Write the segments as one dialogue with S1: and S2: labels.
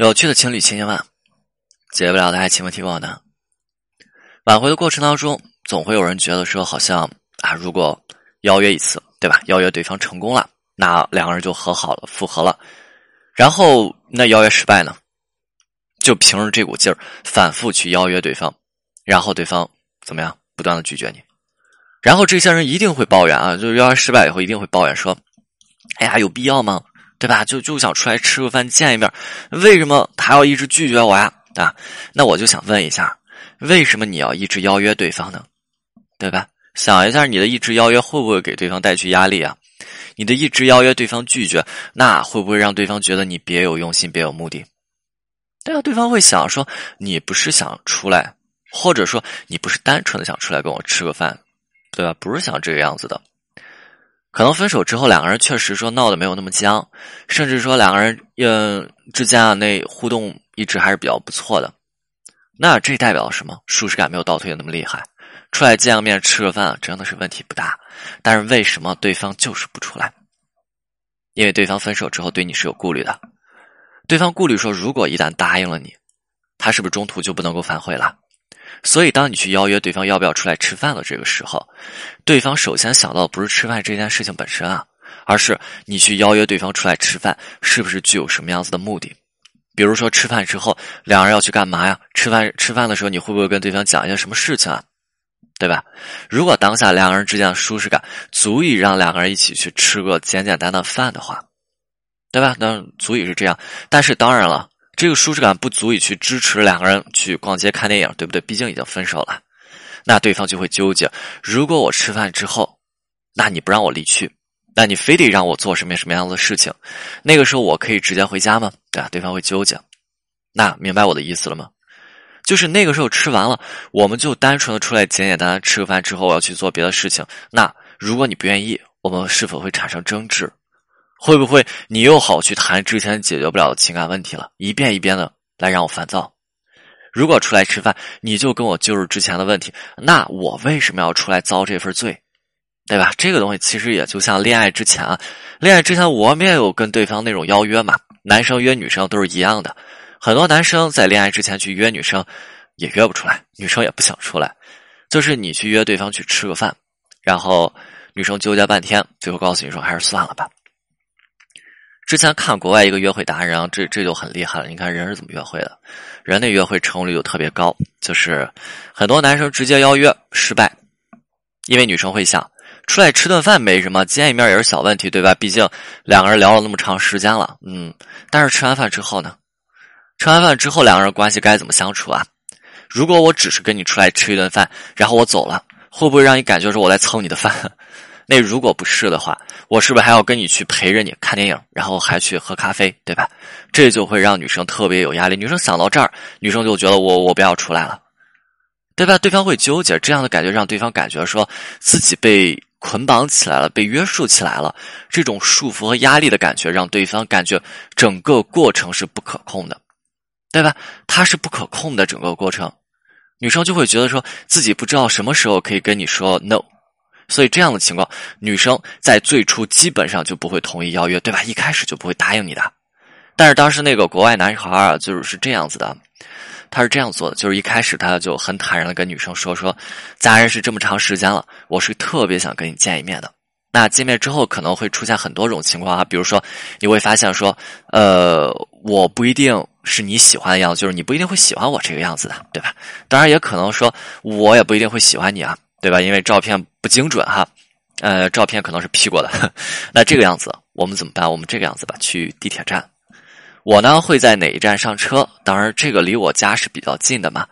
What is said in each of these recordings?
S1: 有趣的情侣千千万，解不了的爱情问题问的。挽回的过程当中，总会有人觉得说，好像啊，如果邀约一次，对吧？邀约对方成功了，那两个人就和好了，复合了。然后那邀约失败呢，就凭着这股劲儿，反复去邀约对方，然后对方怎么样，不断的拒绝你。然后这些人一定会抱怨啊，就是邀约失败以后一定会抱怨说，哎呀，有必要吗？对吧？就就想出来吃个饭见一面，为什么他要一直拒绝我呀？啊，那我就想问一下，为什么你要一直邀约对方呢？对吧？想一下，你的一直邀约会不会给对方带去压力啊？你的一直邀约对方拒绝，那会不会让对方觉得你别有用心、别有目的？对啊，对方会想说你不是想出来，或者说你不是单纯的想出来跟我吃个饭，对吧？不是想这个样子的。可能分手之后，两个人确实说闹得没有那么僵，甚至说两个人嗯之间啊那互动一直还是比较不错的。那这代表什么？舒适感没有倒退的那么厉害，出来见个面吃个饭真的是问题不大。但是为什么对方就是不出来？因为对方分手之后对你是有顾虑的，对方顾虑说，如果一旦答应了你，他是不是中途就不能够反悔了？所以，当你去邀约对方要不要出来吃饭的这个时候，对方首先想到的不是吃饭这件事情本身啊，而是你去邀约对方出来吃饭是不是具有什么样子的目的？比如说，吃饭之后两人要去干嘛呀？吃饭吃饭的时候，你会不会跟对方讲一些什么事情啊？对吧？如果当下两个人之间的舒适感足以让两个人一起去吃个简简单单饭的话，对吧？那足以是这样。但是当然了。这个舒适感不足以去支持两个人去逛街看电影，对不对？毕竟已经分手了，那对方就会纠结：如果我吃饭之后，那你不让我离去，那你非得让我做什么什么样的事情？那个时候我可以直接回家吗？对吧？对方会纠结。那明白我的意思了吗？就是那个时候吃完了，我们就单纯的出来简简单单吃个饭之后，我要去做别的事情。那如果你不愿意，我们是否会产生争执？会不会你又好去谈之前解决不了的情感问题了？一遍一遍的来让我烦躁。如果出来吃饭，你就跟我就是之前的问题，那我为什么要出来遭这份罪？对吧？这个东西其实也就像恋爱之前啊，恋爱之前我们也有跟对方那种邀约嘛，男生约女生都是一样的。很多男生在恋爱之前去约女生，也约不出来，女生也不想出来。就是你去约对方去吃个饭，然后女生纠结半天，最后告诉你说还是算了吧。之前看国外一个约会达人，这这就很厉害了。你看人是怎么约会的，人的约会成功率就特别高。就是很多男生直接邀约失败，因为女生会想出来吃顿饭没什么，见一面也是小问题，对吧？毕竟两个人聊了那么长时间了，嗯。但是吃完饭之后呢？吃完饭之后两个人关系该怎么相处啊？如果我只是跟你出来吃一顿饭，然后我走了，会不会让你感觉说我在蹭你的饭？那如果不是的话，我是不是还要跟你去陪着你看电影，然后还去喝咖啡，对吧？这就会让女生特别有压力。女生想到这儿，女生就觉得我我不要出来了，对吧？对方会纠结，这样的感觉让对方感觉说自己被捆绑起来了，被约束起来了。这种束缚和压力的感觉，让对方感觉整个过程是不可控的，对吧？它是不可控的整个过程，女生就会觉得说自己不知道什么时候可以跟你说 no。所以这样的情况，女生在最初基本上就不会同意邀约，对吧？一开始就不会答应你的。但是当时那个国外男孩啊，就是是这样子的，他是这样做的，就是一开始他就很坦然的跟女生说说，咱认识这么长时间了，我是特别想跟你见一面的。那见面之后可能会出现很多种情况啊，比如说你会发现说，呃，我不一定是你喜欢的样子，就是你不一定会喜欢我这个样子的，对吧？当然也可能说，我也不一定会喜欢你啊。对吧？因为照片不精准哈，呃，照片可能是 P 过的。那这个样子，我们怎么办？我们这个样子吧，去地铁站。我呢会在哪一站上车？当然，这个离我家是比较近的嘛。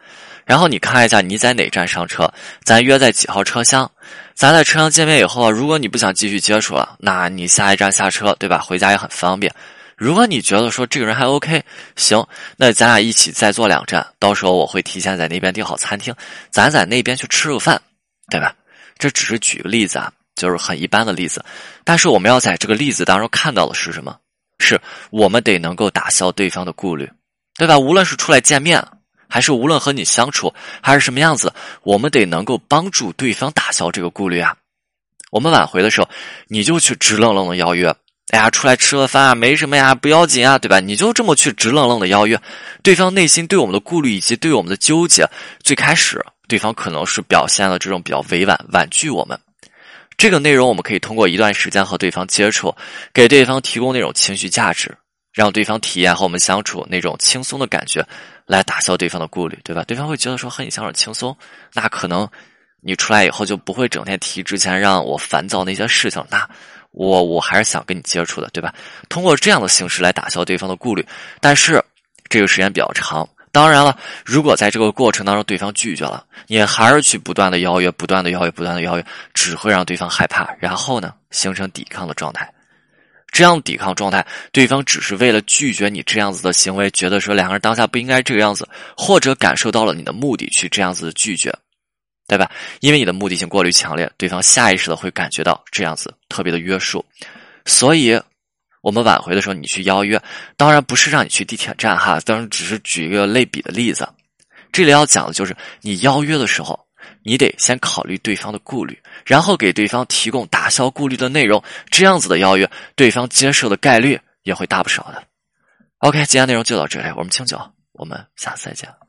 S1: 然后你看一下你在哪站上车，咱约在几号车厢。咱在车厢见面以后，如果你不想继续接触了，那你下一站下车，对吧？回家也很方便。如果你觉得说这个人还 OK，行，那咱俩一起再坐两站。到时候我会提前在那边订好餐厅，咱在那边去吃个饭。对吧？这只是举个例子啊，就是很一般的例子。但是我们要在这个例子当中看到的是什么？是我们得能够打消对方的顾虑，对吧？无论是出来见面，还是无论和你相处，还是什么样子，我们得能够帮助对方打消这个顾虑啊。我们挽回的时候，你就去直愣愣的邀约，哎呀，出来吃个饭啊，没什么呀，不要紧啊，对吧？你就这么去直愣愣的邀约，对方内心对我们的顾虑以及对我们的纠结，最开始对方可能是表现了这种比较委婉婉拒我们。这个内容我们可以通过一段时间和对方接触，给对方提供那种情绪价值，让对方体验和我们相处那种轻松的感觉，来打消对方的顾虑，对吧？对方会觉得说和你相处轻松，那可能你出来以后就不会整天提之前让我烦躁那些事情，那。我我还是想跟你接触的，对吧？通过这样的形式来打消对方的顾虑，但是这个时间比较长。当然了，如果在这个过程当中对方拒绝了，你还是去不断的邀约，不断的邀约，不断的邀约，只会让对方害怕，然后呢，形成抵抗的状态。这样抵抗状态，对方只是为了拒绝你这样子的行为，觉得说两个人当下不应该这个样子，或者感受到了你的目的去这样子的拒绝。对吧？因为你的目的性过于强烈，对方下意识的会感觉到这样子特别的约束，所以，我们挽回的时候，你去邀约，当然不是让你去地铁站哈，当然只是举一个类比的例子。这里要讲的就是，你邀约的时候，你得先考虑对方的顾虑，然后给对方提供打消顾虑的内容，这样子的邀约，对方接受的概率也会大不少的。OK，今天内容就到这里，我们清酒，我们下次再见。